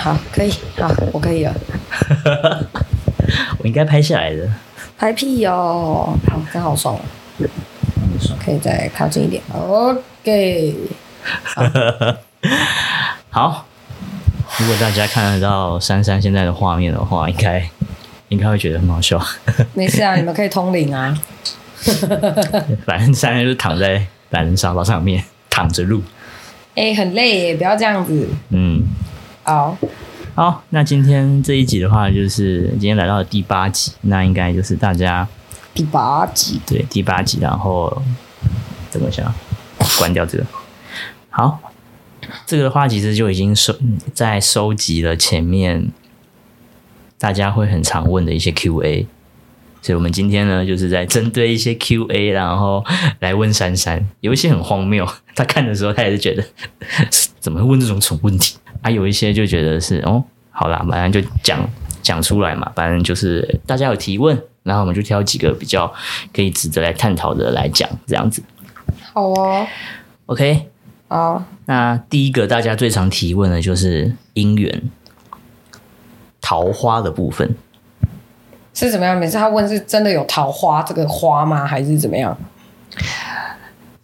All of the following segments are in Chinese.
好，可以，好，我可以了。我应该拍下来的。拍屁哦！好，真好爽。可以再靠近一点。OK。好，好。如果大家看得到珊珊现在的画面的话，应该应该会觉得很好笑。没事啊，你们可以通灵啊。反正珊珊就是躺在懒人沙发上面躺着录。哎、欸，很累耶，不要这样子。嗯。好。好，那今天这一集的话，就是今天来到了第八集，那应该就是大家第八集，对，第八集，然后怎么想？关掉这个。好。这个的话，其实就已经收在收集了前面大家会很常问的一些 Q&A，所以我们今天呢，就是在针对一些 Q&A，然后来问珊珊，有一些很荒谬，他看的时候他也是觉得怎么会问这种蠢问题啊？有一些就觉得是哦，好啦，反正就讲讲出来嘛，反正就是大家有提问，然后我们就挑几个比较可以值得来探讨的来讲，这样子。好哦，OK。好，oh. 那第一个大家最常提问的就是姻缘桃花的部分是怎么样？每次他问是真的有桃花这个花吗？还是怎么样？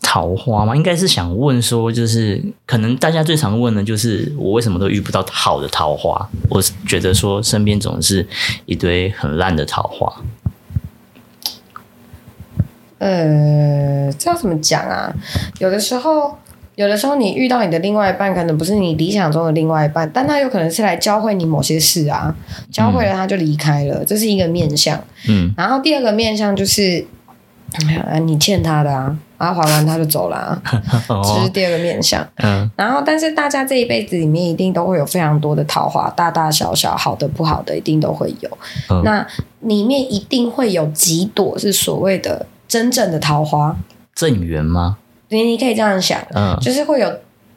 桃花吗？应该是想问说，就是可能大家最常问的就是我为什么都遇不到好的桃花？我觉得说身边总是一堆很烂的桃花。呃，这要怎么讲啊？有的时候。有的时候，你遇到你的另外一半，可能不是你理想中的另外一半，但他有可能是来教会你某些事啊，教会了他就离开了，嗯、这是一个面相。嗯，然后第二个面相就是，你欠他的啊，然后还完他就走了，啊，这是第二个面相。嗯，然后但是大家这一辈子里面一定都会有非常多的桃花，大大小小，好的不好的，一定都会有。嗯、那里面一定会有几朵是所谓的真正的桃花，正缘吗？你你可以这样想，嗯，就是会有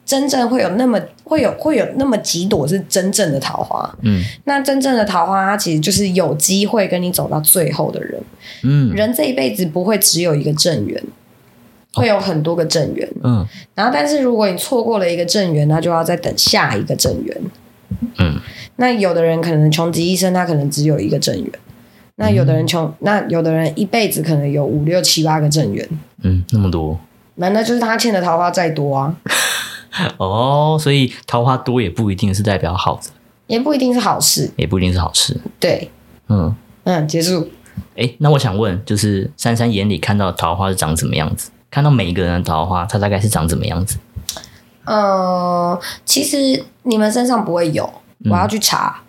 真正会有那么会有会有那么几朵是真正的桃花，嗯，那真正的桃花，它其实就是有机会跟你走到最后的人，嗯，人这一辈子不会只有一个正缘，会有很多个正缘，嗯，然后但是如果你错过了一个正缘，那就要再等下一个正缘，嗯，那有的人可能穷极一生，他可能只有一个正缘，那有的人穷，那有的人一辈子可能有五六七八个正缘，嗯，那么多。难道就是他欠的桃花再多啊？哦，所以桃花多也不一定是代表好的，也不一定是好事，也不一定是好事。对，嗯嗯，结束。哎，那我想问，就是珊珊眼里看到的桃花是长什么样子？看到每一个人的桃花，它大概是长什么样子？呃，其实你们身上不会有，我要去查。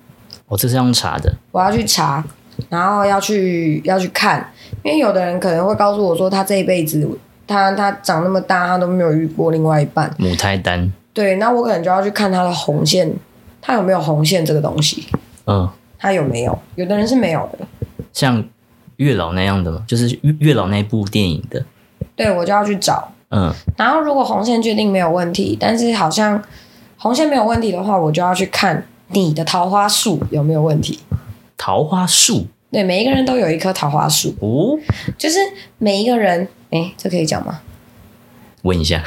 我、嗯哦、这是用查的，我要去查，然后要去要去看，因为有的人可能会告诉我说，他这一辈子。他他长那么大，他都没有遇过另外一半母胎单。对，那我可能就要去看他的红线，他有没有红线这个东西？嗯，他有没有？有的人是没有的，像月老那样的吗？就是月老那部电影的。对，我就要去找。嗯，然后如果红线确定没有问题，但是好像红线没有问题的话，我就要去看你的桃花树有没有问题。桃花树？对，每一个人都有一棵桃花树哦，就是每一个人。哎，这可以讲吗？问一下。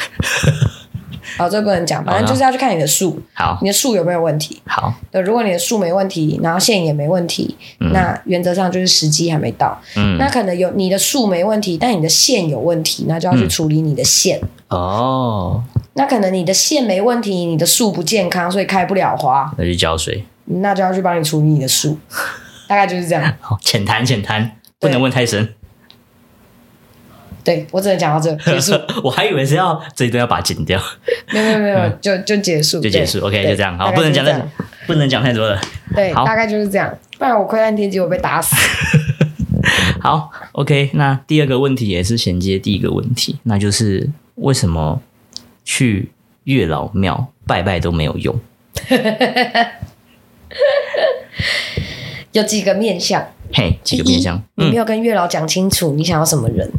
好，这不能讲，反正就是要去看你的树。好，你的树有没有问题？好。对，如果你的树没问题，然后线也没问题，嗯、那原则上就是时机还没到。嗯。那可能有你的树没问题，但你的线有问题，那就要去处理你的线。嗯、哦。那可能你的线没问题，你的树不健康，所以开不了花。那去浇水。那就要去帮你处理你的树。大概就是这样。好，浅谈浅谈，不能问太深。对，我只能讲到这结束。我还以为是要这一段要把它剪掉。没有没有没有，就就结束，就结束。OK，就这样。好，不能讲太不能讲太多了。对，大概就是这样。不然我窥探天机，我被打死。好，OK。那第二个问题也是衔接第一个问题，那就是为什么去月老庙拜拜都没有用？有几个面相？嘿，几个面相？你没有跟月老讲清楚，你想要什么人？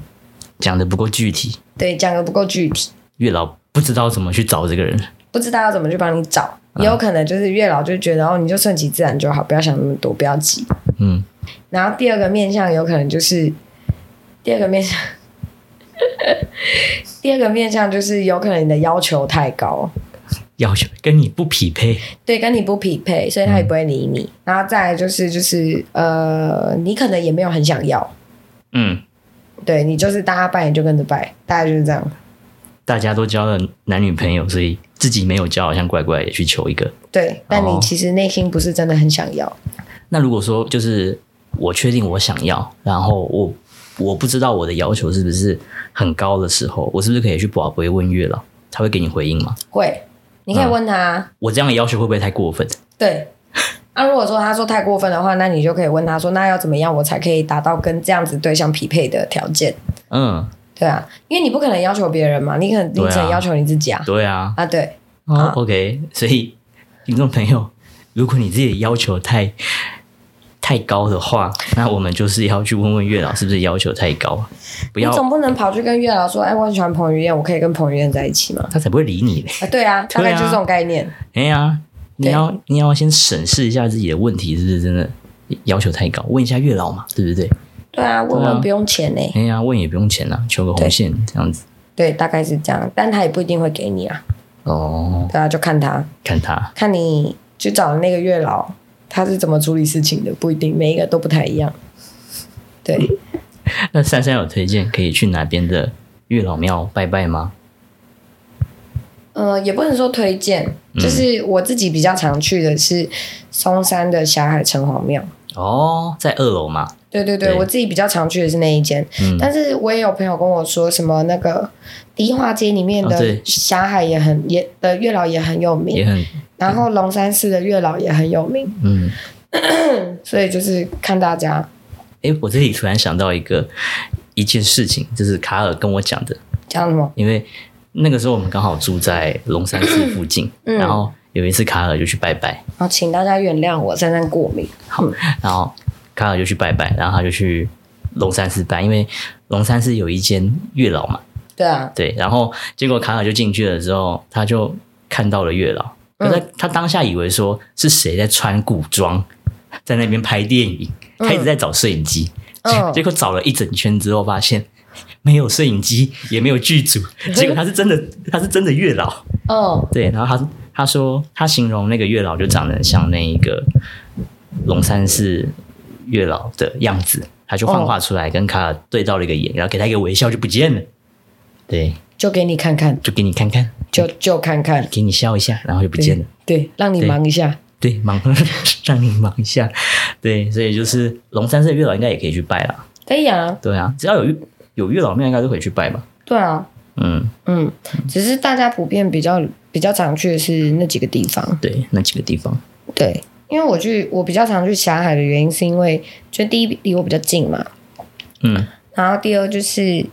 讲的不够具体，对，讲的不够具体。月老不知道怎么去找这个人，不知道要怎么去帮你找，也有可能就是月老就觉得哦，你就顺其自然就好，不要想那么多，不要急。嗯。然后第二个面相有可能就是第二个面向，第二个面相就是有可能你的要求太高，要求跟你不匹配，对，跟你不匹配，所以他也不会理你。嗯、然后再来就是就是呃，你可能也没有很想要，嗯，对你就是大家拜你就跟着拜，大概就是这样。大家都交了男女朋友，所以自己没有交，好像怪怪的去求一个。对，但你其实内心不是真的很想要。哦、那如果说就是我确定我想要，然后我我不知道我的要求是不是很高的时候，我是不是可以去博杯问月老，他会给你回应吗？会，你可以问他。嗯、我这样的要求会不会太过分？对。那、啊、如果说他说太过分的话，那你就可以问他说，那要怎么样我才可以达到跟这样子对象匹配的条件？嗯。对啊，因为你不可能要求别人嘛，你可能你只能要求你自己啊。对啊，啊对，哦、啊，OK，所以听众朋友，如果你自己的要求太太高的话，那我们就是要去问问月老是不是要求太高。不要，你总不能跑去跟月老说，哎，我很喜欢彭于晏，我可以跟彭于晏在一起吗？他才不会理你嘞。啊，对啊，大概就是这种概念。哎呀、啊，你要你要先审视一下自己的问题是不是真的要求太高，问一下月老嘛，对不对？对啊，问问不用钱呢。哎呀、啊，问也不用钱呐，求个红线这样子。对，大概是这样，但他也不一定会给你啊。哦。对啊，就看他，看他，看你去找的那个月老，他是怎么处理事情的，不一定，每一个都不太一样。对。那珊珊有推荐可以去哪边的月老庙拜拜吗？呃，也不能说推荐，就是我自己比较常去的是松山的霞海城隍庙。哦，在二楼嘛。对对对，对我自己比较常去的是那一间，嗯、但是我也有朋友跟我说，什么那个迪化街里面的霞海也很、哦、也的月老也很有名，也很然后龙山寺的月老也很有名，嗯，所以就是看大家。哎，我这里突然想到一个一件事情，就是卡尔跟我讲的，讲什么？因为那个时候我们刚好住在龙山寺附近，嗯、然后有一次卡尔就去拜拜，然后请大家原谅我珊珊过敏，好，然后。卡尔就去拜拜，然后他就去龙山寺拜，因为龙山寺有一间月老嘛。对啊，对，然后结果卡尔就进去了之后，他就看到了月老，可是他当下以为说是谁在穿古装在那边拍电影，他一直在找摄影机，嗯、结果找了一整圈之后，发现没有摄影机，也没有剧组，结果他是真的，他是真的月老。哦，对，然后他他说他形容那个月老就长得像那一个龙山寺。月老的样子，他就幻化出来，跟卡尔对照了一个眼，然后给他一个微笑，就不见了。对，就给你看看，就给你看看，就就看看，给你笑一下，然后就不见了。对，对，让你忙一下。对，忙，让你忙一下。对，所以就是龙山寺的月老应该也可以去拜啦。可以啊。对啊，只要有有月老庙，应该都可以去拜吧。对啊。嗯嗯，只是大家普遍比较比较常去的是那几个地方。对，那几个地方。对。因为我去，我比较常去霞海的原因，是因为就第一离我比较近嘛，嗯，然后第二就是，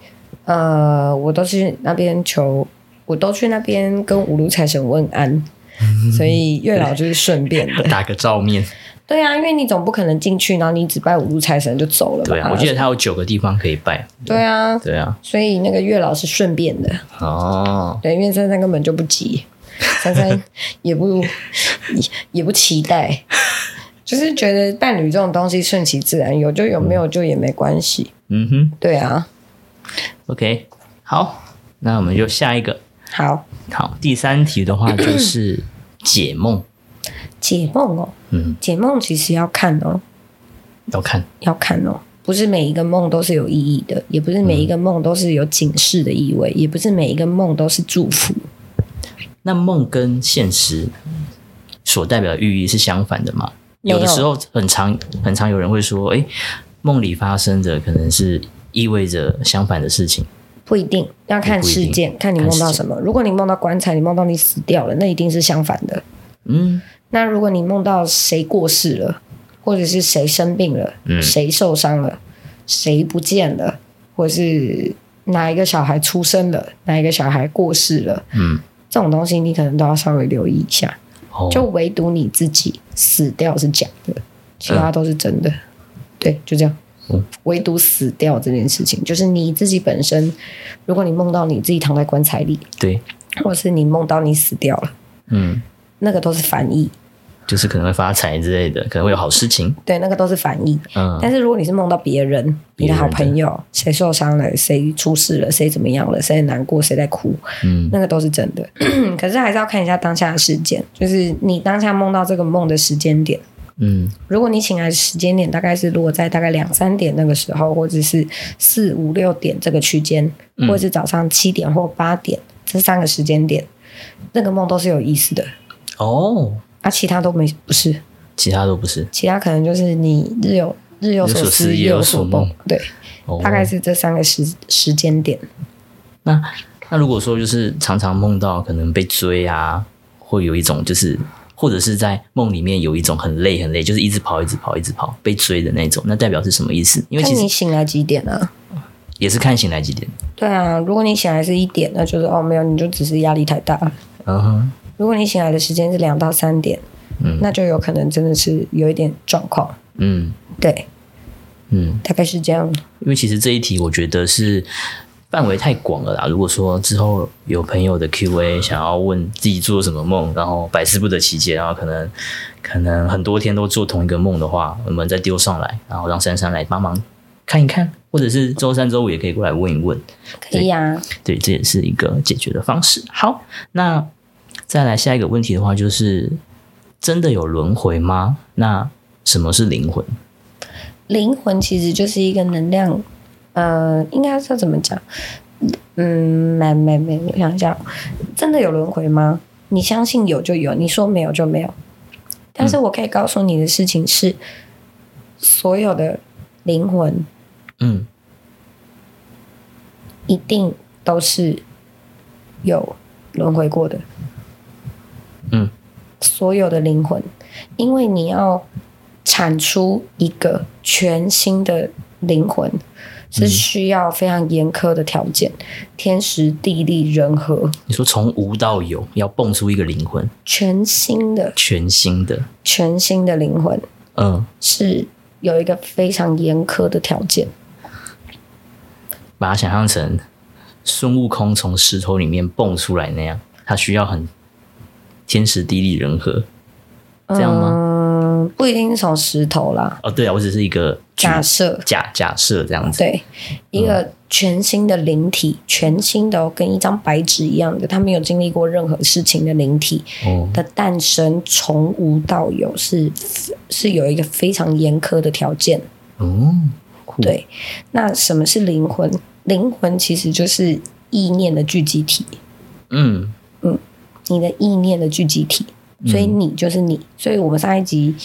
呃，我都是那边求，我都去那边跟五路财神问安，嗯、所以月老就是顺便的打个照面。对啊，因为你总不可能进去，然后你只拜五路财神就走了。对啊，我记得他有九个地方可以拜。对啊，对啊，所以那个月老是顺便的哦。对，因为珊珊根本就不急。珊珊 也不也也不期待，就是觉得伴侣这种东西顺其自然，有就有，没有就也没关系。嗯哼，对啊。OK，好，那我们就下一个。好，好，第三题的话就 是解梦。解梦哦，嗯，解梦其实要看哦，要看，要看哦，不是每一个梦都是有意义的，也不是每一个梦都是有警示的意味，嗯、也不是每一个梦都是祝福。那梦跟现实所代表的寓意是相反的吗？有，有的时候很常很常有人会说，诶，梦里发生的可能是意味着相反的事情。不一定要看事件，看你梦到什么。如果你梦到棺材，你梦到你死掉了，那一定是相反的。嗯，那如果你梦到谁过世了，或者是谁生病了，嗯，谁受伤了，谁不见了，或者是哪一个小孩出生了，哪一个小孩过世了，嗯。这种东西你可能都要稍微留意一下，就唯独你自己死掉是假的，其他都是真的。对，就这样。唯独死掉这件事情，就是你自己本身，如果你梦到你自己躺在棺材里，对，或是你梦到你死掉了，嗯，那个都是反义，就是可能会发财之类的，可能会有好事情。对，那个都是反义。嗯，但是如果你是梦到别人，你的好朋友谁受伤了，谁出事了，谁怎么样了，谁难过，谁在哭，嗯，那个都是真的。可是还是要看一下当下的事件，就是你当下梦到这个梦的时间点。嗯，如果你醒来的时间点大概是落在大概两三点那个时候，或者是四五六点这个区间，或者是早上七点或八点、嗯、这三个时间点，那个梦都是有意思的哦。啊，其他都没不是，其他都不是，其他可能就是你日有日有所思夜有所梦，对、哦，大概是这三个时时间点。那那如果说就是常常梦到可能被追啊，会有一种就是。或者是在梦里面有一种很累很累，就是一直跑一直跑一直跑被追的那种，那代表是什么意思？因为其实你醒来几点啊？也是看醒来几点。对啊，如果你醒来是一点，那就是哦没有，你就只是压力太大。嗯哼。如果你醒来的时间是两到三点，嗯，那就有可能真的是有一点状况。嗯，对，嗯，大概是这样。因为其实这一题我觉得是。范围太广了啦！如果说之后有朋友的 Q&A 想要问自己做什么梦，然后百思不得其解，然后可能可能很多天都做同一个梦的话，我们再丢上来，然后让珊珊来帮忙看一看，或者是周三周五也可以过来问一问。可以呀，对，这也是一个解决的方式。好，那再来下一个问题的话，就是真的有轮回吗？那什么是灵魂？灵魂其实就是一个能量。呃，应该是怎么讲？嗯，没没没，我想一下，真的有轮回吗？你相信有就有，你说没有就没有。但是我可以告诉你的事情是，嗯、所有的灵魂，嗯，一定都是有轮回过的。嗯，所有的灵魂，因为你要产出一个全新的灵魂。是需要非常严苛的条件，天时地利人和。你说从无到有，要蹦出一个灵魂，全新的，全新的，全新的灵魂，嗯，是有一个非常严苛的条件。把它想象成孙悟空从石头里面蹦出来那样，他需要很天时地利人和，这样吗？嗯不一定是从石头啦。哦，对啊，我只是一个假设，假假设这样子。对，一个全新的灵体，嗯、全新的、哦、跟一张白纸一样的，他没有经历过任何事情的灵体的诞生，从无到有是是有一个非常严苛的条件。哦，对。那什么是灵魂？灵魂其实就是意念的聚集体。嗯嗯，你的意念的聚集体。所以你就是你，所以我们上一集、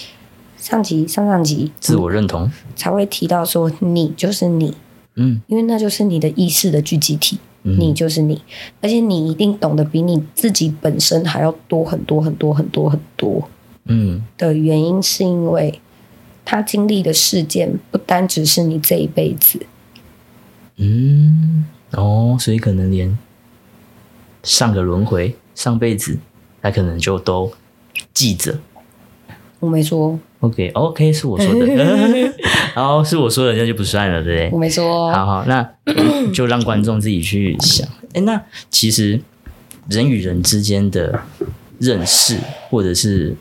上集、上上集，自我认同。才会提到说你就是你，嗯，因为那就是你的意识的聚集体，嗯，你就是你，而且你一定懂得比你自己本身还要多很多很多很多很多，嗯，的原因是因为他经历的事件不单只是你这一辈子，嗯，哦，所以可能连上个轮回、上辈子，他可能就都。记着，我没说。Okay, 是我说的。然后是我说的，那就不算了，对不对？我没说。好好，那 就让观众自己去想。哎，那其实人与人之间的认识，或者是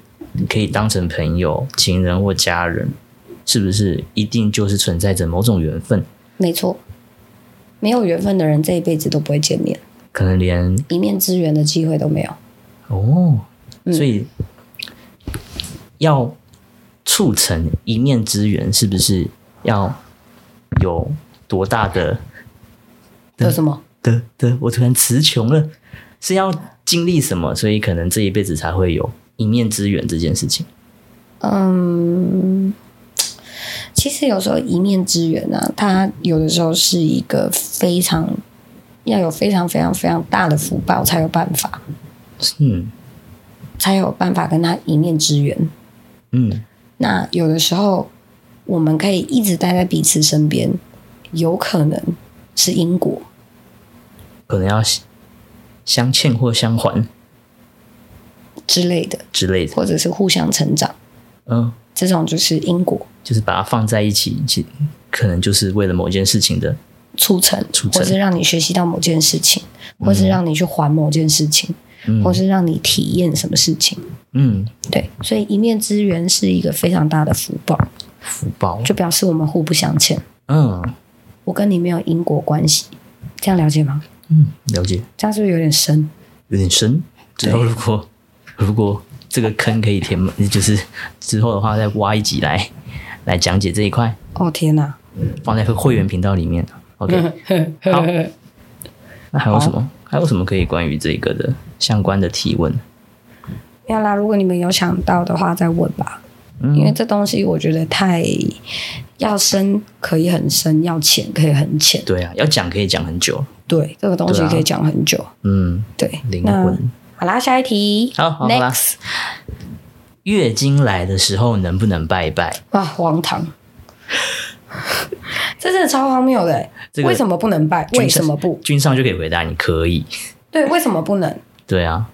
可以当成朋友、情人或家人，是不是一定就是存在着某种缘分？没错，没有缘分的人，这一辈子都不会见面，可能连一面之缘的机会都没有。哦。所以要促成一面之缘，是不是要有多大的？的什么？的的，我突然词穷了，是要经历什么？所以可能这一辈子才会有一面之缘这件事情。嗯，其实有时候一面之缘啊，它有的时候是一个非常要有非常非常非常大的福报才有办法。嗯。才有办法跟他一面之缘。嗯，那有的时候我们可以一直待在彼此身边，有可能是因果，可能要相欠或相还之类的，之类的，或者是互相成长。嗯，这种就是因果，就是把它放在一起，其可能就是为了某件事情的促成，促成，或是让你学习到某件事情，或是让你去还某件事情。嗯、或是让你体验什么事情。嗯，对，所以一面之缘是一个非常大的福报，福报就表示我们互不相欠。嗯，我跟你没有因果关系，这样了解吗？嗯，了解。这样是不是有点深？有点深。之后如果如果这个坑可以填满，就是之后的话再挖一集来来讲解这一块。哦天哪！放在会员频道里面。OK，好。那还有什么？还有什么可以关于这个的相关的提问？要啦，如果你们有想到的话，再问吧。嗯、因为这东西我觉得太要深可以很深，要浅可以很浅。对啊，要讲可以讲很久。对，这个东西可以讲很久。嗯，对，灵魂。好啦，下一题。好，好，Next。月经来的时候能不能拜拜？哇，荒唐！这真的超荒谬的。这个、为什么不能拜？为什么不？君上就可以回答，你可以。对，为什么不能？对啊，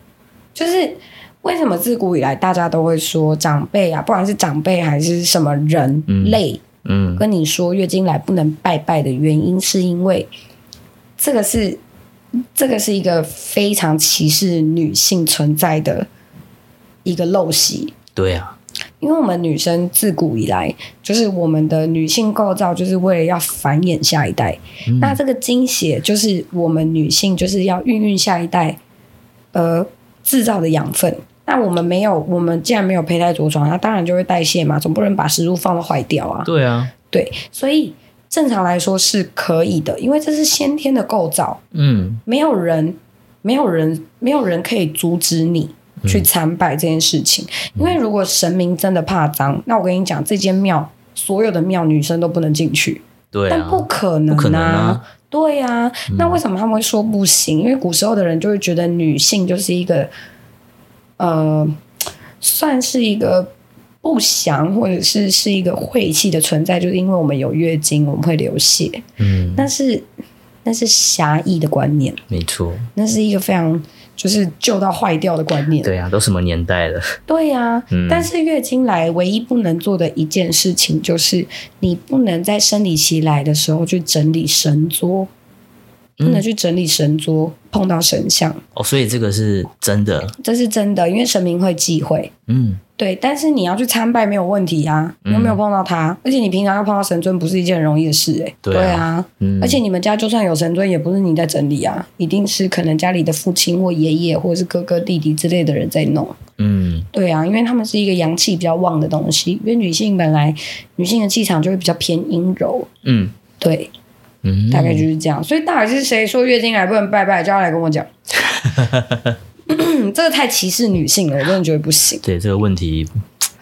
就是。为什么自古以来大家都会说长辈啊，不管是长辈还是什么人类，嗯，嗯，跟你说月经来不能拜拜的原因，是因为这个是这个是一个非常歧视女性存在的一个陋习。对啊，因为我们女生自古以来就是我们的女性构造，就是为了要繁衍下一代。嗯、那这个精血就是我们女性就是要孕育下一代呃制造的养分。那我们没有，我们既然没有胚胎着床，那当然就会代谢嘛，总不能把食物放到坏掉啊。对啊，对，所以正常来说是可以的，因为这是先天的构造。嗯，没有人，没有人，没有人可以阻止你去参拜这件事情。嗯、因为如果神明真的怕脏，那我跟你讲，这间庙所有的庙女生都不能进去。对、啊，但不可能啊，不可能啊。对呀、啊，嗯、那为什么他们会说不行？因为古时候的人就会觉得女性就是一个。呃，算是一个不祥，或者是是一个晦气的存在，就是因为我们有月经，我们会流血。嗯，但是那是狭义的观念，没错，那是一个非常就是旧到坏掉的观念。对呀、啊，都什么年代了？对呀、啊，嗯、但是月经来唯一不能做的一件事情，就是你不能在生理期来的时候去整理神桌。不能去整理神桌，嗯、碰到神像哦，所以这个是真的，这是真的，因为神明会忌讳。嗯，对，但是你要去参拜没有问题啊，你又没有碰到他，嗯、而且你平常要碰到神尊不是一件很容易的事哎、欸。对啊，对啊嗯、而且你们家就算有神尊，也不是你在整理啊，一定是可能家里的父亲或爷爷或者是哥哥弟弟之类的人在弄。嗯，对啊，因为他们是一个阳气比较旺的东西，因为女性本来女性的气场就会比较偏阴柔。嗯，对。嗯，大概就是这样，所以到底是谁说月经来不能拜拜？就要来跟我讲。这个太歧视女性了，我真的觉得不行。对，这个问题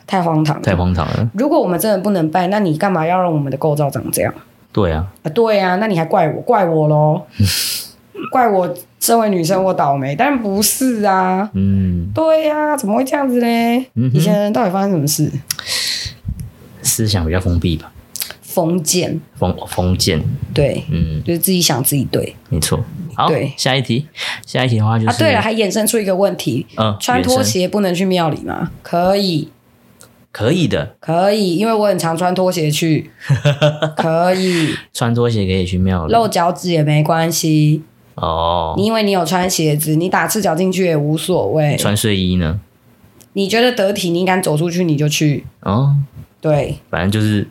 太荒唐，太荒唐了。如果我们真的不能拜，那你干嘛要让我们的构造长这样？对啊，啊，对啊，那你还怪我，怪我喽？怪我身为女生我倒霉？当然不是啊。嗯，对呀、啊，怎么会这样子呢？嗯、以前人到底发生什么事？思想比较封闭吧。封建，封封建，对，嗯，就是自己想自己对，没错。好，对，下一题，下一题的话就是，啊，对了，还衍生出一个问题，嗯，穿拖鞋不能去庙里吗？可以，可以的，可以，因为我很常穿拖鞋去，可以，穿拖鞋可以去庙里，露脚趾也没关系哦。你因为你有穿鞋子，你打赤脚进去也无所谓。穿睡衣呢？你觉得得体，你敢走出去你就去哦。对，反正就是。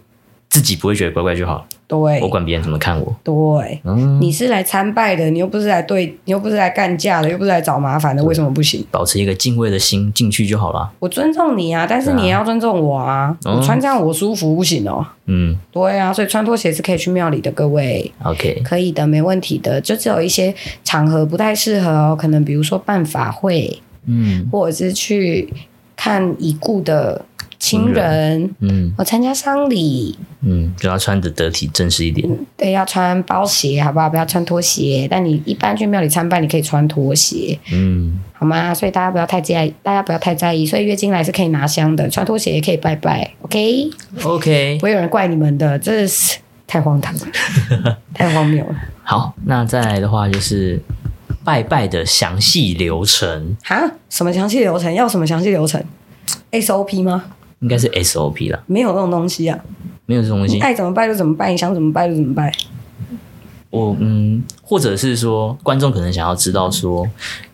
自己不会觉得怪怪就好。对，我管别人怎么看我。对，嗯，你是来参拜的，你又不是来对，你又不是来干架的，又不是来找麻烦的，为什么不行？保持一个敬畏的心进去就好了。我尊重你啊，但是你也要尊重我啊。我、啊、穿这样我舒服不行哦。嗯，对啊，所以穿拖鞋是可以去庙里的，各位。OK，可以的，没问题的。就只有一些场合不太适合哦，可能比如说办法会，嗯，或者是去看已故的。亲人，嗯，我参加丧礼，嗯，就要穿得得体正式一点，嗯，对，要穿包鞋，好不好？不要穿拖鞋。但你一般去庙里参拜，你可以穿拖鞋，嗯，好吗？所以大家不要太在意，大家不要太在意。所以月经来是可以拿香的，穿拖鞋也可以拜拜，OK？OK，Okay? 不会有人怪你们的，这是太荒唐了，太荒谬了。好，那再来的话就是拜拜的详细流程哈？什么详细流程？要什么详细流程？SOP 吗？应该是 SOP 啦，没有这种东西啊，没有这种东西，爱怎么拜就怎么拜，你想怎么拜就怎么拜。我嗯，或者是说，观众可能想要知道说，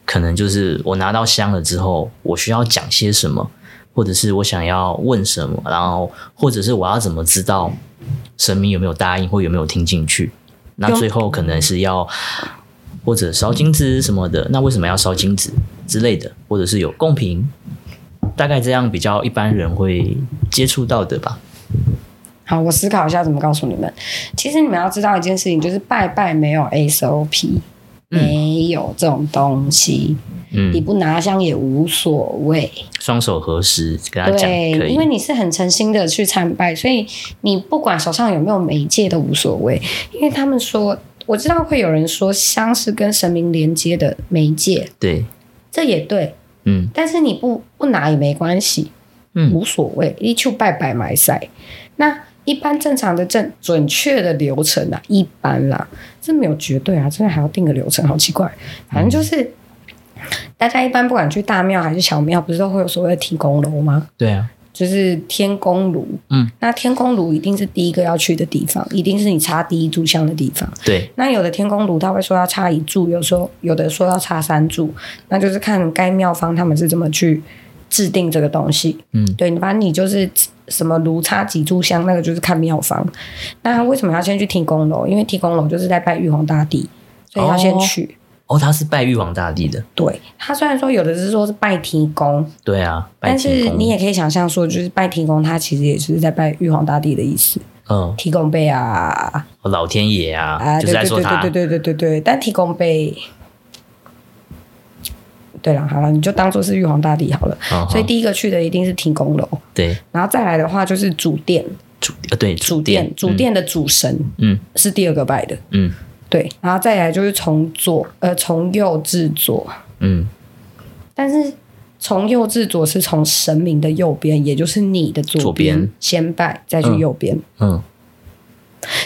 可能就是我拿到香了之后，我需要讲些什么，或者是我想要问什么，然后或者是我要怎么知道神明有没有答应或有没有听进去？那最后可能是要或者烧金纸什么的，那为什么要烧金纸之类的？或者是有贡品，大概这样比较一般人会接触到的吧。好，我思考一下怎么告诉你们。其实你们要知道一件事情，就是拜拜没有 SOP，嗯，没有这种东西。嗯，你不拿香也无所谓，双手合十跟他讲。对，因为你是很诚心的去参拜，所以你不管手上有没有媒介都无所谓。因为他们说，我知道会有人说香是跟神明连接的媒介，对，这也对，嗯。但是你不不拿也没关系，嗯，无所谓，一去拜拜埋塞，那。一般正常的正准确的流程啊，一般啦，这没有绝对啊，真的还要定个流程，好奇怪。反正就是，嗯、大家一般不管去大庙还是小庙，不是都会有所谓的提供楼吗？对啊，就是天宫炉。嗯，那天宫炉一定是第一个要去的地方，一定是你插第一炷香的地方。对，那有的天宫炉他会说要插一柱，有时候有的说要插三柱，那就是看该庙方他们是怎么去制定这个东西。嗯，对，反正你就是。什么炉插几炷香，那个就是看庙方。那他为什么要先去天宫楼？因为天宫楼就是在拜玉皇大帝，所以要先去。哦，他是拜玉皇大帝的。对，他虽然说有的是说是拜天公，对啊，但是你也可以想象说，就是拜天公，他其实也是在拜玉皇大帝的意思。嗯，天公伯啊，老天爷啊，啊，就是在说他。对对对对对对对，但天公伯。对了，好了，你就当做是玉皇大帝好了。哦、所以第一个去的一定是天公楼。对，然后再来的话就是主殿。主呃对，主殿，主殿的主神，嗯，是第二个拜的。嗯，对，然后再来就是从左呃从右至左，嗯，但是从右至左是从神明的右边，也就是你的左边，先拜，再去右边。嗯。嗯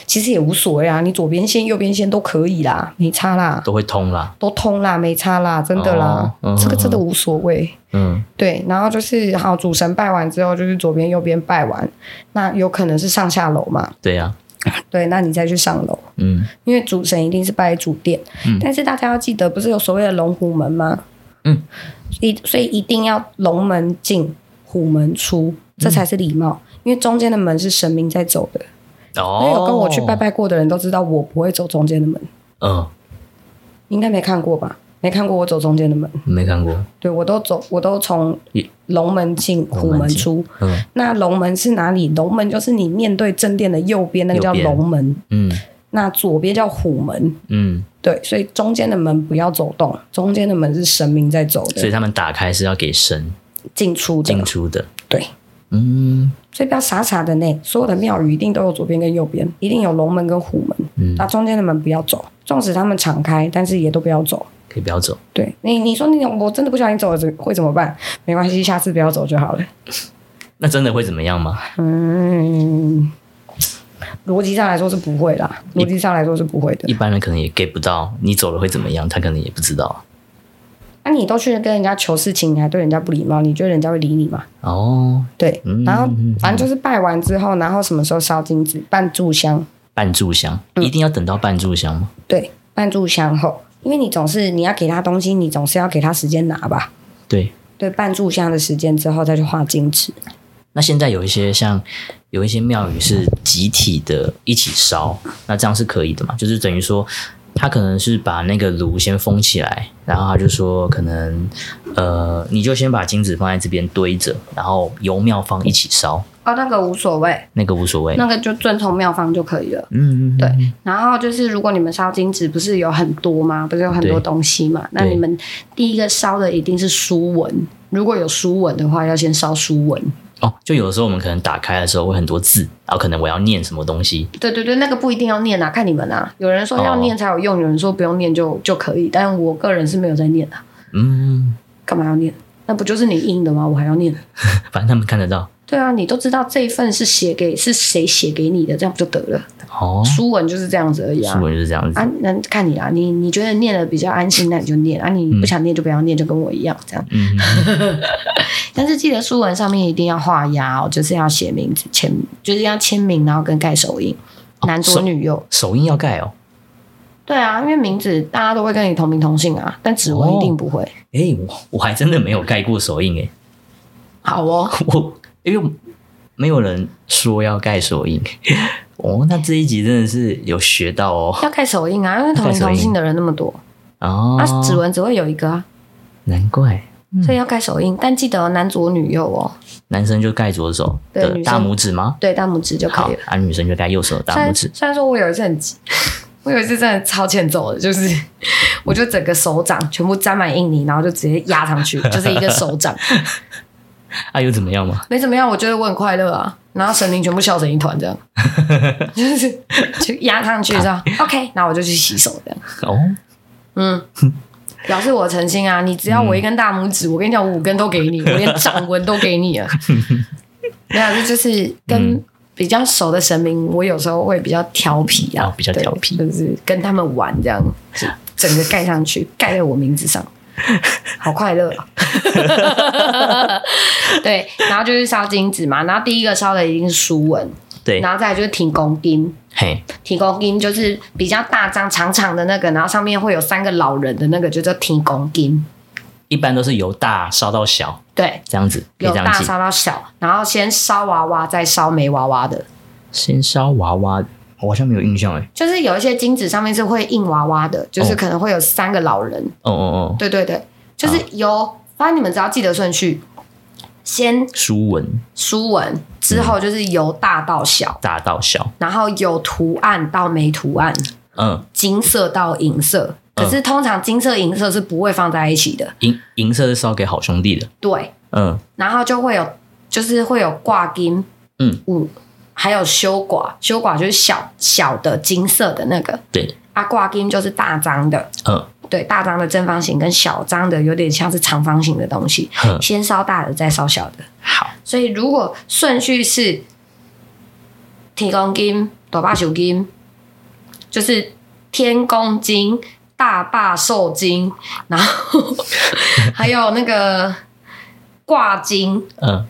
其实也无所谓啊，你左边先、右边先都可以啦，没差啦，都会通啦，都通啦，没差啦，真的啦，哦、这个真的无所谓。嗯，对，然后就是好，主神拜完之后，就是左边、右边拜完，那有可能是上下楼嘛？对呀、啊，对，那你再去上楼，嗯，因为主神一定是拜主殿，嗯，但是大家要记得，不是有所谓的龙虎门吗？嗯，一所以一定要龙门进，虎门出，这才是礼貌，嗯、因为中间的门是神明在走的。哦，有跟我去拜拜过的人都知道，我不会走中间的门。嗯，应该没看过吧？没看过我走中间的门，没看过。对，我都走，我都从龙门进，虎门出。嗯，那龙门是哪里？龙门就是你面对正殿的右边，那个叫龙门。嗯，那左边叫虎门。嗯，对，所以中间的门不要走动，中间的门是神明在走的。所以他们打开是要给神进出的进出的。对。嗯，所以不要傻傻的呢。所有的庙宇一定都有左边跟右边，一定有龙门跟虎门。嗯，那中间的门不要走，纵使他们敞开，但是也都不要走。可以不要走。对你，你说你我真的不小心走了，会怎么办？没关系，下次不要走就好了。那真的会怎么样吗？嗯，逻辑上来说是不会啦。逻辑上来说是不会的。一般人可能也 get 不到，你走了会怎么样？他可能也不知道。那、啊、你都去跟人家求事情，你还对人家不礼貌，你觉得人家会理你吗？哦，对，然后反正就是拜完之后，然后什么时候烧金纸、半炷香？半炷香、嗯、一定要等到半炷香吗？对，半炷香后，因为你总是你要给他东西，你总是要给他时间拿吧？对，对，半炷香的时间之后再去画金纸。那现在有一些像有一些庙宇是集体的一起烧，那这样是可以的嘛？就是等于说。他可能是把那个炉先封起来，然后他就说，可能呃，你就先把金纸放在这边堆着，然后由庙方一起烧。哦，那个无所谓，那个无所谓，那个就遵从妙方就可以了。嗯嗯，对。然后就是，如果你们烧金纸，不是有很多吗？不是有很多东西嘛？那你们第一个烧的一定是书文，如果有书文的话，要先烧书文。哦，就有的时候我们可能打开的时候会很多字，然后可能我要念什么东西。对对对，那个不一定要念啊，看你们啊。有人说要念才有用，哦、有人说不用念就就可以，但我个人是没有在念的。嗯，干嘛要念？那不就是你印的吗？我还要念？反正他们看得到。对啊，你都知道这一份是写给是谁写给你的，这样不就得了？哦，书文就是这样子而已啊。书文就是这样子啊，那看你啊，你你觉得念的比较安心，那你就念啊；你不想念就不要念，就跟我一样这样。嗯。但是记得书文上面一定要画押哦，就是要写名字签，就是要签名，然后跟盖手印，男左女右，手印要盖哦。对啊，因为名字大家都会跟你同名同姓啊，但指纹一定不会。哎、哦，我我还真的没有盖过手印哎。好哦，我因为没有人说要盖手印 哦，那这一集真的是有学到哦。要盖手印啊，因为同名同姓的人那么多哦，啊，指纹只会有一个啊，难怪，嗯、所以要盖手印，但记得男左女右哦。男生就盖左手的大拇指吗？对，大拇指就可以了。啊，女生就盖右手的大拇指。虽然说我有一次很急。我有一次真的超欠揍的，就是 我就整个手掌全部沾满印泥，然后就直接压上去，就是一个手掌。啊，又怎么样吗？没怎么样，我觉得我很快乐啊。然后神灵全部笑成一团，这样 就是就压上去，这样 OK。那我就去洗手，这样哦，嗯，表示我诚心啊。你只要我一根大拇指，嗯、我跟你讲，我五根都给你，我连掌纹都给你了。没有，这就是跟。嗯比较熟的神明，我有时候会比较调皮啊，哦、比较调皮，就是跟他们玩这样，整个盖上去，盖在我名字上，好快乐啊！对，然后就是烧金子嘛，然后第一个烧的一定是书文，对，然后再来就是天公金，嘿，天公金就是比较大张长长的那个，然后上面会有三个老人的那个，就叫天公金。一般都是由大烧到小，对，这样子，由大烧到小，然后先烧娃娃，再烧没娃娃的。先烧娃娃，我好像没有印象哎。就是有一些金纸上面是会印娃娃的，就是可能会有三个老人。哦哦哦，对对对，就是由，反正你们只要记得顺序，先书文，书文之后就是由大到小，大到小，然后有图案到没图案，嗯，金色到银色。可是通常金色银色是不会放在一起的，银银色是烧给好兄弟的。对，嗯，然后就会有，就是会有挂金，嗯，五，还有修挂，修挂就是小小的金色的那个，对，啊，挂金就是大张的，嗯，对，大张的正方形跟小张的有点像是长方形的东西，嗯，先烧大的再烧小的，好，所以如果顺序是天公金、大把手金，就是天公金。大霸寿金，然后还有那个挂金，嗯，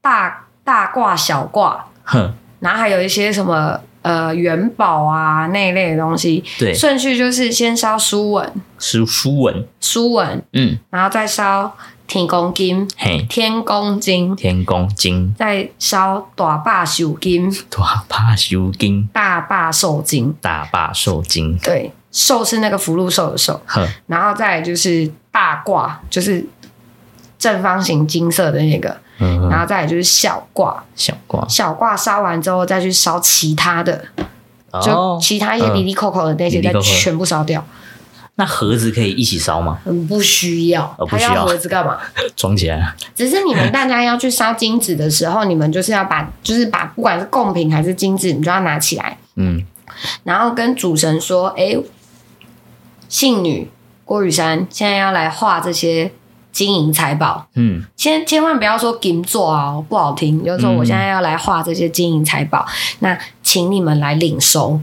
大大挂小挂，哼，然后还有一些什么呃元宝啊那一类的东西，对，顺序就是先烧书文，书书文，书文，嗯，然后再烧天公金，嘿，天公金，天公金，再烧大霸寿金，大霸寿金，大霸寿金，大霸寿金，对。寿是那个福禄寿的寿，呵。然后再就是大挂，就是正方形金色的那个，嗯、然后再来就是小挂，小挂，小挂烧完之后再去烧其他的，哦、就其他一些哩哩扣扣的那些再全部烧掉。嗯、那盒子可以一起烧吗？嗯，不需要，哦、不需要，他要盒子干嘛？装起来。只是你们大家要去烧金纸的时候，你们就是要把，就是把不管是贡品还是金纸，你就要拿起来，嗯，然后跟主神说，哎、欸。信女郭雨山现在要来画这些金银财宝，嗯，千千万不要说金座啊，不好听。就是说我现在要来画这些金银财宝，嗯、那请你们来领收，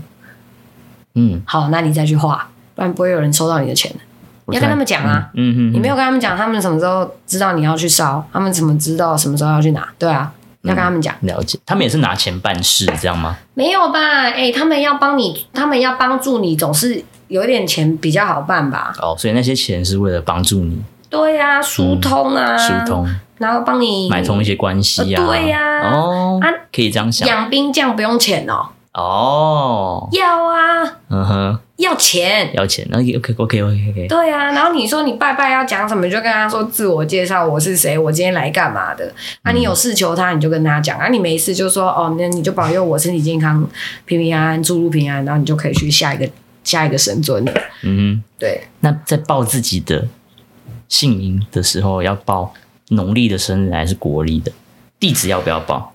嗯，好，那你再去画，不然不会有人收到你的钱。你要跟他们讲啊，嗯嗯，嗯，你没有跟他们讲，他们什么时候知道你要去烧？他们怎么知道什么时候要去拿？对啊，要跟他们讲、嗯。了解，他们也是拿钱办事这样吗？没有吧？哎、欸，他们要帮你，他们要帮助你，总是。有一点钱比较好办吧？哦，所以那些钱是为了帮助你。对呀、啊，疏通啊，疏、嗯、通，然后帮你买通一些关系啊。对呀、啊，哦，啊，可以这样想。养兵将不用钱哦。哦，要啊，嗯哼，要钱，要钱。那 OK OK OK OK。对啊，然后你说你拜拜要讲什么，就跟他说自我介绍，我是谁，我今天来干嘛的。啊，你有事求他，你就跟他讲。啊，你没事就说哦，那你就保佑我身体健康，平平安安，出入平安，然后你就可以去下一个。下一个神尊了，嗯哼，对。那在报自己的姓名的时候，要报农历的生日还是国历的？地址要不要报？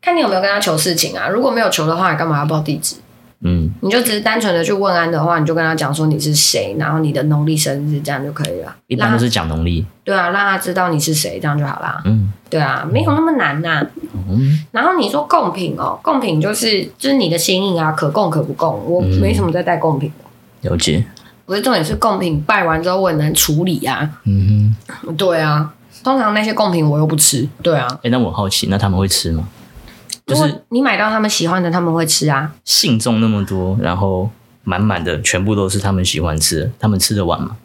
看你有没有跟他求事情啊。如果没有求的话，你干嘛要报地址？嗯，你就只是单纯的去问安的话，你就跟他讲说你是谁，然后你的农历生日这样就可以了。一般都是讲农历。对啊，让他知道你是谁，这样就好啦。嗯，对啊，没有那么难呐、啊。嗯，然后你说贡品哦，贡品就是就是你的心意啊，可供可不供。我没什么在带贡品的。了解。不是重点是贡品拜完之后我很难处理啊。嗯哼。对啊，通常那些贡品我又不吃。对啊。哎，那我好奇，那他们会吃吗？就是你买到他们喜欢的，他们会吃啊。信众那么多，然后满满的，全部都是他们喜欢吃的，他们吃得完吗？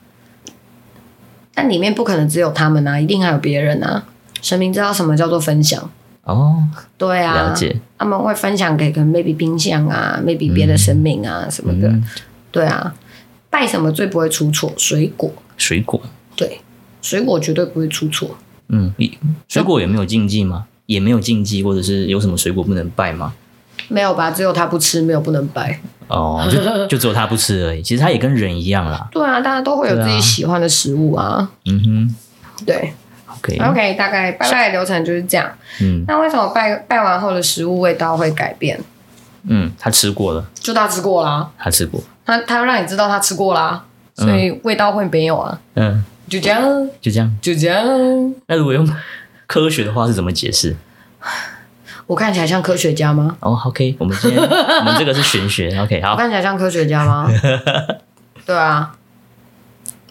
但里面不可能只有他们啊，一定还有别人啊。神明知道什么叫做分享哦，对啊，了解。他们会分享给可能 maybe 冰箱啊，maybe 别的神明啊、嗯、什么的、嗯，对啊。拜什么最不会出错？水果，水果，对，水果绝对不会出错。嗯，水果有没有禁忌吗？也没有禁忌，或者是有什么水果不能拜吗？没有吧，只有他不吃，没有不能拜。哦，就就只有他不吃而已。其实他也跟人一样啦。对啊，大家都会有自己喜欢的食物啊。啊嗯哼，对。OK OK，大概拜流程就是这样。嗯，那为什么拜拜完后的食物味道会改变？嗯，他吃过了，就他吃过啦。他吃过，他他要让你知道他吃过啦，所以味道会没有啊。嗯，就这样，就这样，就这样。那如果用科学的话是怎么解释？我看起来像科学家吗？哦、oh,，OK，我们今天 我们这个是玄学，OK，好。我看起来像科学家吗？对啊，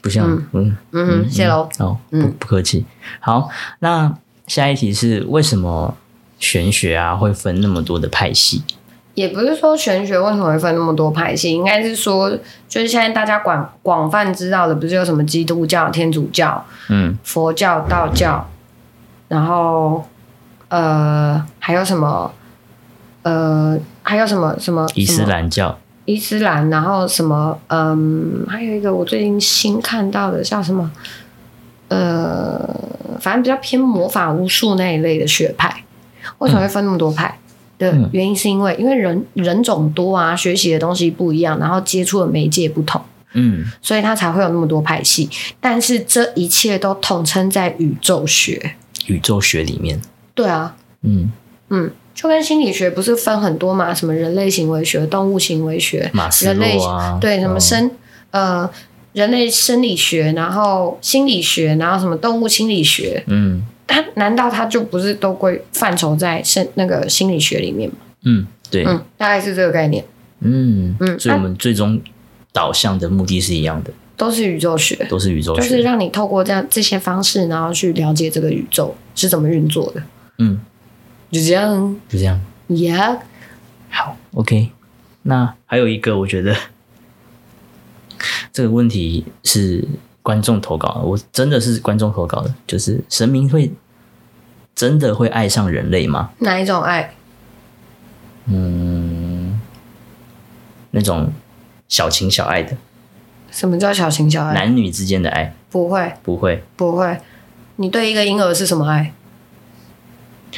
不像，嗯嗯谢喽。哦，不不客气。好，那下一题是为什么玄学啊会分那么多的派系？也不是说玄学为什么会分那么多派系，应该是说，就是现在大家广广泛知道的，不是有什么基督教、天主教、嗯，佛教、道教，然后。呃，还有什么？呃，还有什么什么？伊斯兰教。伊斯兰，然后什么？嗯，还有一个我最近新看到的叫什么？呃，反正比较偏魔法巫术那一类的学派。为什么会分那么多派？的、嗯、原因是因为因为人人种多啊，学习的东西不一样，然后接触的媒介不同，嗯，所以他才会有那么多派系。但是这一切都统称在宇宙学。宇宙学里面。对啊，嗯嗯，就跟心理学不是分很多嘛？什么人类行为学、动物行为学、马斯洛啊，人类对什么生、哦、呃人类生理学，然后心理学，然后什么动物心理学，嗯，它难道它就不是都归范畴在生那个心理学里面吗？嗯，对，嗯，大概是这个概念，嗯嗯，所以我们最终导向的目的是一样的，都是宇宙学，都是宇宙学，就是让你透过这样这些方式，然后去了解这个宇宙是怎么运作的。嗯，就这样，就这样，Yeah，好，OK。那还有一个，我觉得这个问题是观众投稿，我真的是观众投稿的，就是神明会真的会爱上人类吗？哪一种爱？嗯，那种小情小爱的。什么叫小情小爱？男女之间的爱？不会，不会，不会。你对一个婴儿是什么爱？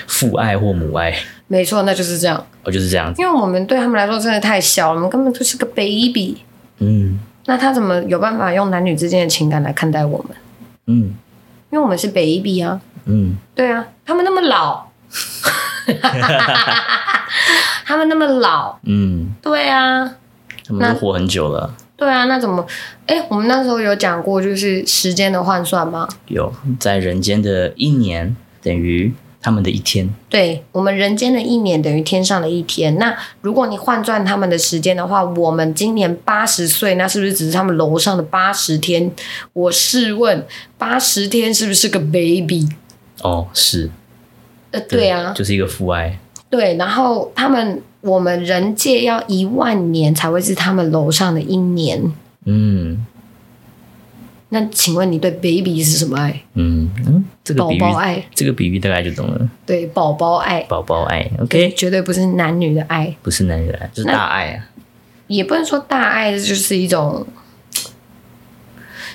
父爱或母爱，没错，那就是这样。哦，就是这样子。因为我们对他们来说真的太小了，我们根本就是个 baby。嗯，那他怎么有办法用男女之间的情感来看待我们？嗯，因为我们是 baby 啊。嗯，对啊，他们那么老，他们那么老。嗯，对啊，他们都活很久了。对啊，那怎么？哎，我们那时候有讲过，就是时间的换算吗？有，在人间的一年等于。他们的一天，对，我们人间的一年等于天上的一天。那如果你换算他们的时间的话，我们今年八十岁，那是不是只是他们楼上的八十天？我试问，八十天是不是个 baby？哦，是，呃，对啊，就是一个父爱。对，然后他们我们人界要一万年才会是他们楼上的一年。嗯。那请问你对 baby 是什么爱？嗯嗯，这个宝宝爱，这个比喻大概就懂了。对，宝宝爱，宝宝爱，OK，绝对不是男女的爱，不是男女的爱，就是大爱啊。也不能说大爱，就是一种。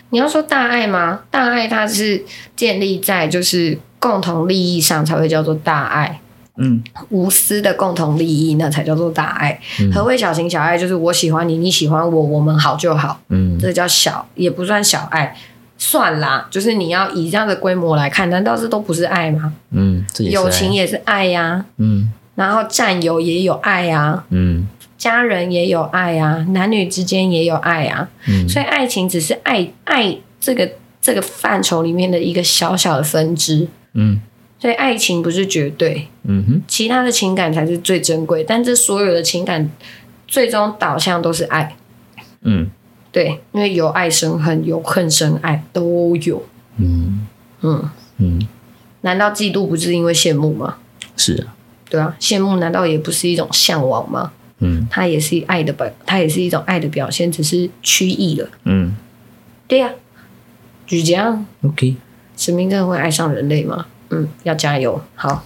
你要说大爱吗？大爱它是建立在就是共同利益上才会叫做大爱。嗯，无私的共同利益，那才叫做大爱。嗯、何谓小情小爱？就是我喜欢你，你喜欢我，我们好就好。嗯，这叫小，也不算小爱，算啦。就是你要以这样的规模来看，难道这都不是爱吗？嗯，友情也是爱呀、啊。嗯，然后战友也有爱呀、啊。嗯，家人也有爱呀、啊，男女之间也有爱呀、啊。嗯，所以爱情只是爱爱这个这个范畴里面的一个小小的分支。嗯。所以爱情不是绝对，嗯哼，其他的情感才是最珍贵。但这所有的情感最终导向都是爱，嗯，对，因为有爱生恨，有恨生爱，都有，嗯嗯嗯。难道嫉妒不是因为羡慕吗？是啊，对啊，羡慕难道也不是一种向往吗？嗯，它也是爱的表，它也是一种爱的表现，只是曲意了。嗯，对呀、啊，就是这样。OK，神明真的会爱上人类吗？嗯，要加油。好，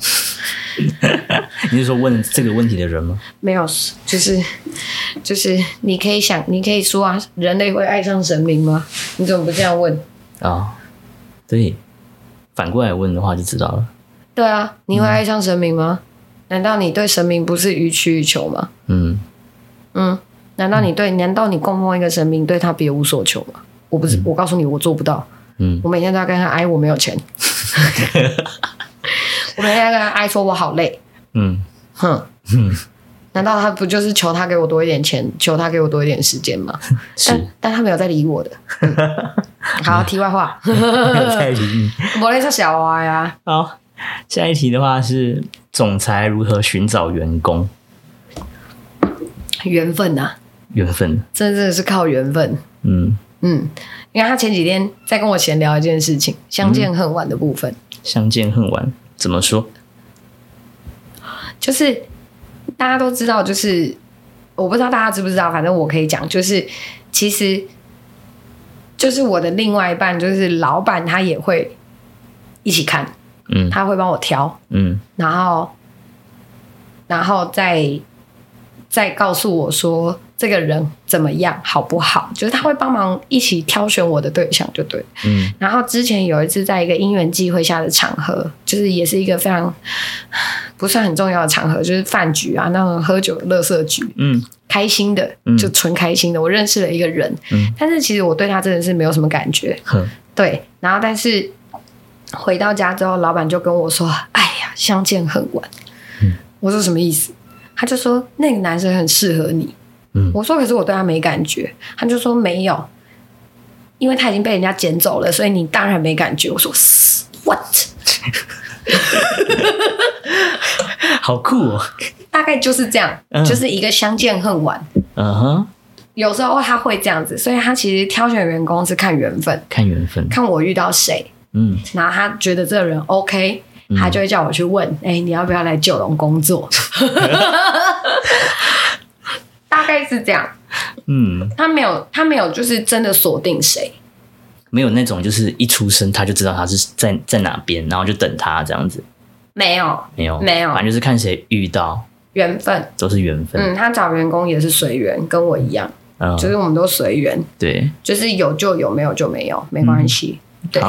你是说问这个问题的人吗？没有，就是就是你可以想，你可以说啊，人类会爱上神明吗？你怎么不这样问啊、哦？对，反过来问的话就知道了。对啊，你会爱上神明吗？嗯、难道你对神明不是予取予求吗？嗯嗯，难道你对？难道你供奉一个神明，对他别无所求吗？我不是，嗯、我告诉你，我做不到。嗯，我每天都要跟他哀，我没有钱。我每天要跟他哀，说我好累。嗯，哼，嗯，难道他不就是求他给我多一点钱，求他给我多一点时间吗？是但，但他没有在理我的。嗯、好，题外话，没有在理你。我在说小娃呀。好。下一题的话是总裁如何寻找员工？缘分呐、啊，缘分，真的是靠缘分。嗯嗯，因为他前几天在跟我闲聊一件事情，相见恨晚的部分。嗯、相见恨晚怎么说？就是大家都知道，就是我不知道大家知不知道，反正我可以讲，就是其实就是我的另外一半，就是老板，他也会一起看。嗯，他会帮我挑，嗯，然后，然后再再告诉我说这个人怎么样，好不好？就是他会帮忙一起挑选我的对象，就对，嗯。然后之前有一次在一个因缘际会下的场合，就是也是一个非常不算很重要的场合，就是饭局啊，那种喝酒的乐色局，嗯，开心的，就纯开心的。我认识了一个人，嗯，但是其实我对他真的是没有什么感觉，嗯，对。然后但是。回到家之后，老板就跟我说：“哎呀，相见恨晚。嗯”我说什么意思？他就说那个男生很适合你。嗯、我说可是我对他没感觉。他就说没有，因为他已经被人家捡走了，所以你当然没感觉。我说 what？好酷哦！大概就是这样，嗯、就是一个相见恨晚。嗯哼，有时候他会这样子，所以他其实挑选员工是看缘分，看缘分，看我遇到谁。嗯，然后他觉得这个人 OK，他就会叫我去问，哎、你要不要来九龙工作？大概是这样。嗯，他没有，他没有，就是真的锁定谁，没有那种就是一出生他就知道他是在在哪边，然后就等他这样子。没有，没有，没有，反正就是看谁遇到缘分，都是缘分。嗯，他找员工也是随缘，跟我一样，嗯、就是我们都随缘。对，就是有就有，没有就没有，没关系。嗯、对。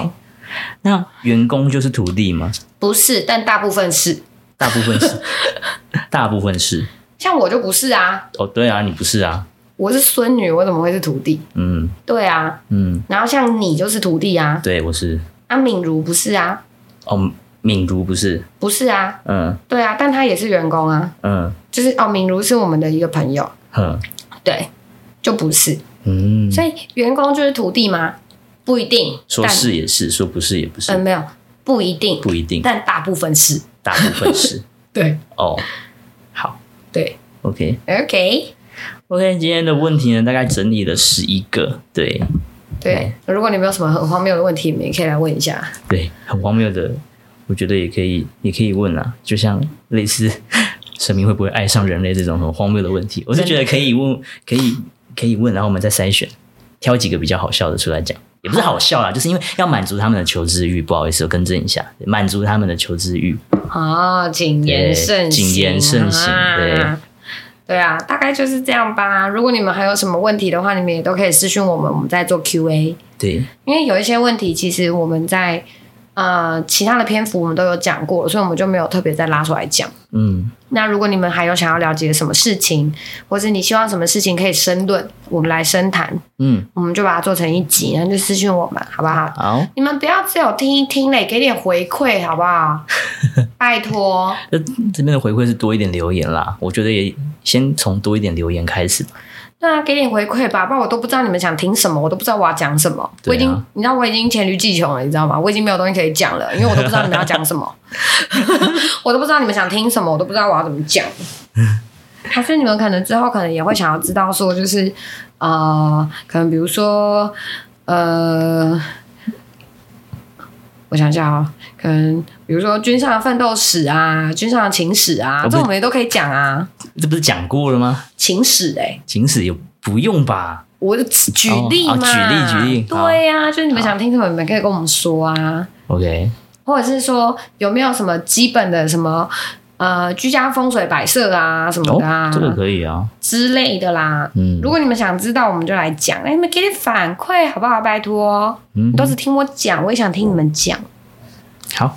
那员工就是徒弟吗？不是，但大部分是。大部分是，大部分是。像我就不是啊。哦，对啊，你不是啊。我是孙女，我怎么会是徒弟？嗯，对啊，嗯。然后像你就是徒弟啊。对，我是。啊，敏如不是啊。哦，敏如不是。不是啊。嗯。对啊，但他也是员工啊。嗯。就是哦，敏如是我们的一个朋友。嗯。对，就不是。嗯。所以员工就是徒弟吗？不一定，说是也是，说不是也不是。嗯，没有，不一定，不一定，但大部分是，大部分是。对，哦，好，对，OK，OK，OK。今天的问题呢，大概整理了十一个，对，对。如果你们有什么很荒谬的问题，你们也可以来问一下。对，很荒谬的，我觉得也可以，也可以问啊。就像类似 神明会不会爱上人类这种很荒谬的问题，我是觉得可以问，可以可以问，然后我们再筛选，挑几个比较好笑的出来讲。也不是好笑啦，就是因为要满足他们的求知欲。不好意思，我更正一下，满足他们的求知欲。哦，谨言慎行，谨言慎行。对，对啊，大概就是这样吧。如果你们还有什么问题的话，你们也都可以私讯我们，我们再做 Q&A。对，因为有一些问题，其实我们在。呃，其他的篇幅我们都有讲过，所以我们就没有特别再拉出来讲。嗯，那如果你们还有想要了解什么事情，或者你希望什么事情可以深论，我们来深谈。嗯，我们就把它做成一集，然后就私讯我们，好不好？好，你们不要只有听一听嘞，给点回馈，好不好？拜托。这这边的回馈是多一点留言啦，我觉得也先从多一点留言开始。对啊，给点回馈吧，不然我都不知道你们想听什么，我都不知道我要讲什么。啊、我已经，你知道我已经黔驴技穷了，你知道吗？我已经没有东西可以讲了，因为我都不知道你们要讲什么，我都不知道你们想听什么，我都不知道我要怎么讲。还是你们可能之后可能也会想要知道说，就是呃，可能比如说呃，我想想啊、哦，可能比如说军上的奋斗史啊，军上的情史啊，这我们也都可以讲啊。这不是讲过了吗？情史哎，情史也不用吧？我就举例嘛，哦哦、举例举例，对呀、啊，就是你们想听什么，你们可以跟我们说啊。OK，或者是说有没有什么基本的什么呃居家风水摆设啊什么的啊、哦，这个可以啊之类的啦。嗯，如果你们想知道，我们就来讲，哎，你们给点反馈好不好？拜托，嗯，都是听我讲，我也想听你们讲。好，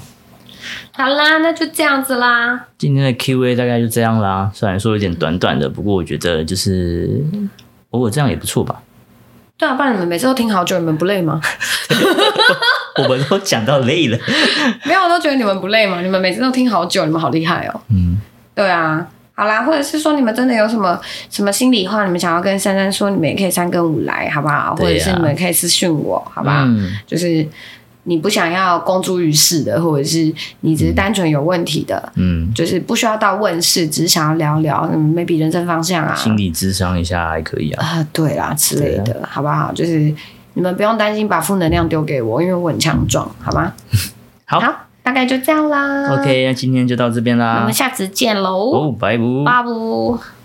好啦，那就这样子啦。今天的 Q&A 大概就这样啦，虽然说有点短短的，不过我觉得就是。偶尔这样也不错吧？对啊，不然你们每次都听好久，你们不累吗？我们都讲到累了。没有，我都觉得你们不累吗？你们每次都听好久，你们好厉害哦。嗯，对啊，好啦，或者是说你们真的有什么什么心里话，你们想要跟珊珊说，你们也可以三跟五来，好不好？啊、或者是你们可以私讯我，好不好？嗯、就是。你不想要公诸于世的，或者是你只是单纯有问题的，嗯，就是不需要到问世，只是想要聊聊，嗯，maybe 人生方向啊，心理咨商一下还可以啊，啊，对啦之类的，好不好？就是你们不用担心把负能量丢给我，因为我很强壮，好吗？好，好，大概就这样啦。OK，那今天就到这边啦，我们下次见喽。哦，拜拜，拜拜。